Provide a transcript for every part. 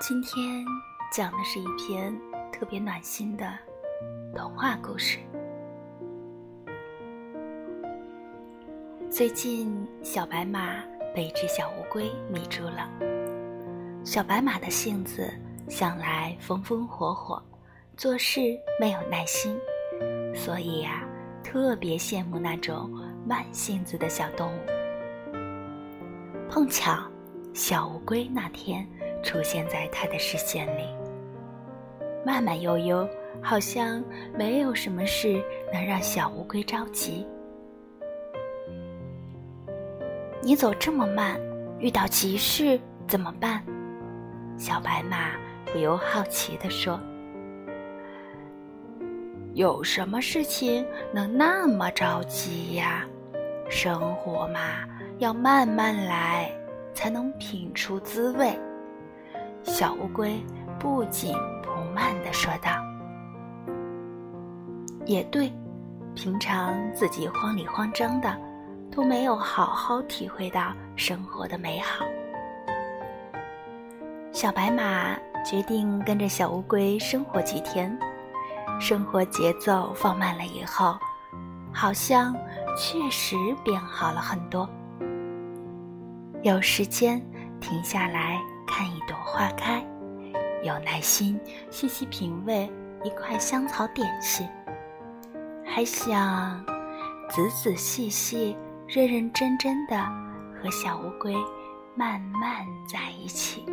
今天讲的是一篇特别暖心的童话故事。最近，小白马被一只小乌龟迷住了。小白马的性子向来风风火火，做事没有耐心，所以呀，特别羡慕那种慢性子的小动物。碰巧，小乌龟那天。出现在他的视线里，慢慢悠悠，好像没有什么事能让小乌龟着急。你走这么慢，遇到急事怎么办？小白马不由好奇地说：“有什么事情能那么着急呀？生活嘛，要慢慢来，才能品出滋味。”小乌龟不紧不慢地说道：“也对，平常自己慌里慌张的，都没有好好体会到生活的美好。”小白马决定跟着小乌龟生活几天，生活节奏放慢了以后，好像确实变好了很多。有时间停下来。看一朵花开，有耐心细细品味一块香草点心，还想仔仔细细、认认真真的和小乌龟慢慢在一起。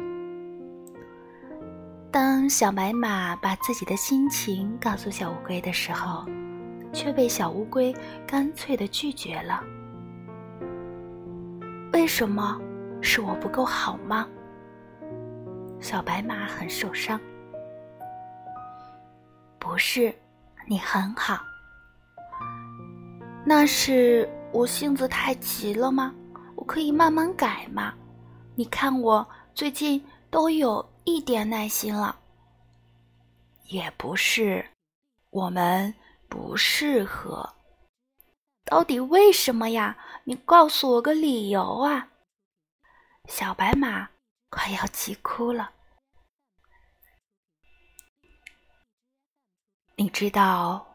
当小白马把自己的心情告诉小乌龟的时候，却被小乌龟干脆的拒绝了。为什么？是我不够好吗？小白马很受伤。不是，你很好。那是我性子太急了吗？我可以慢慢改嘛。你看我最近都有一点耐心了。也不是，我们不适合。到底为什么呀？你告诉我个理由啊！小白马。快要急哭了。你知道，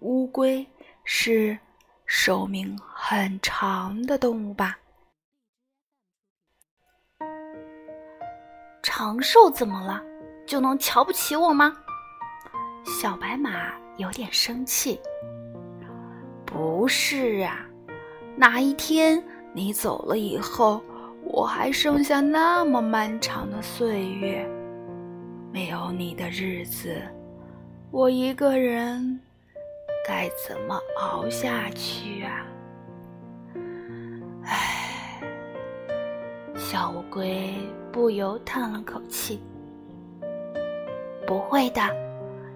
乌龟是寿命很长的动物吧？长寿怎么了？就能瞧不起我吗？小白马有点生气。不是啊，哪一天你走了以后？我还剩下那么漫长的岁月，没有你的日子，我一个人该怎么熬下去啊？唉，小乌龟不由叹了口气。不会的，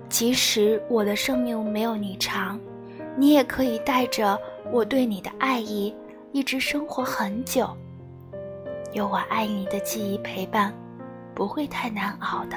即使我的生命没有你长，你也可以带着我对你的爱意，一直生活很久。有我爱你的记忆陪伴，不会太难熬的。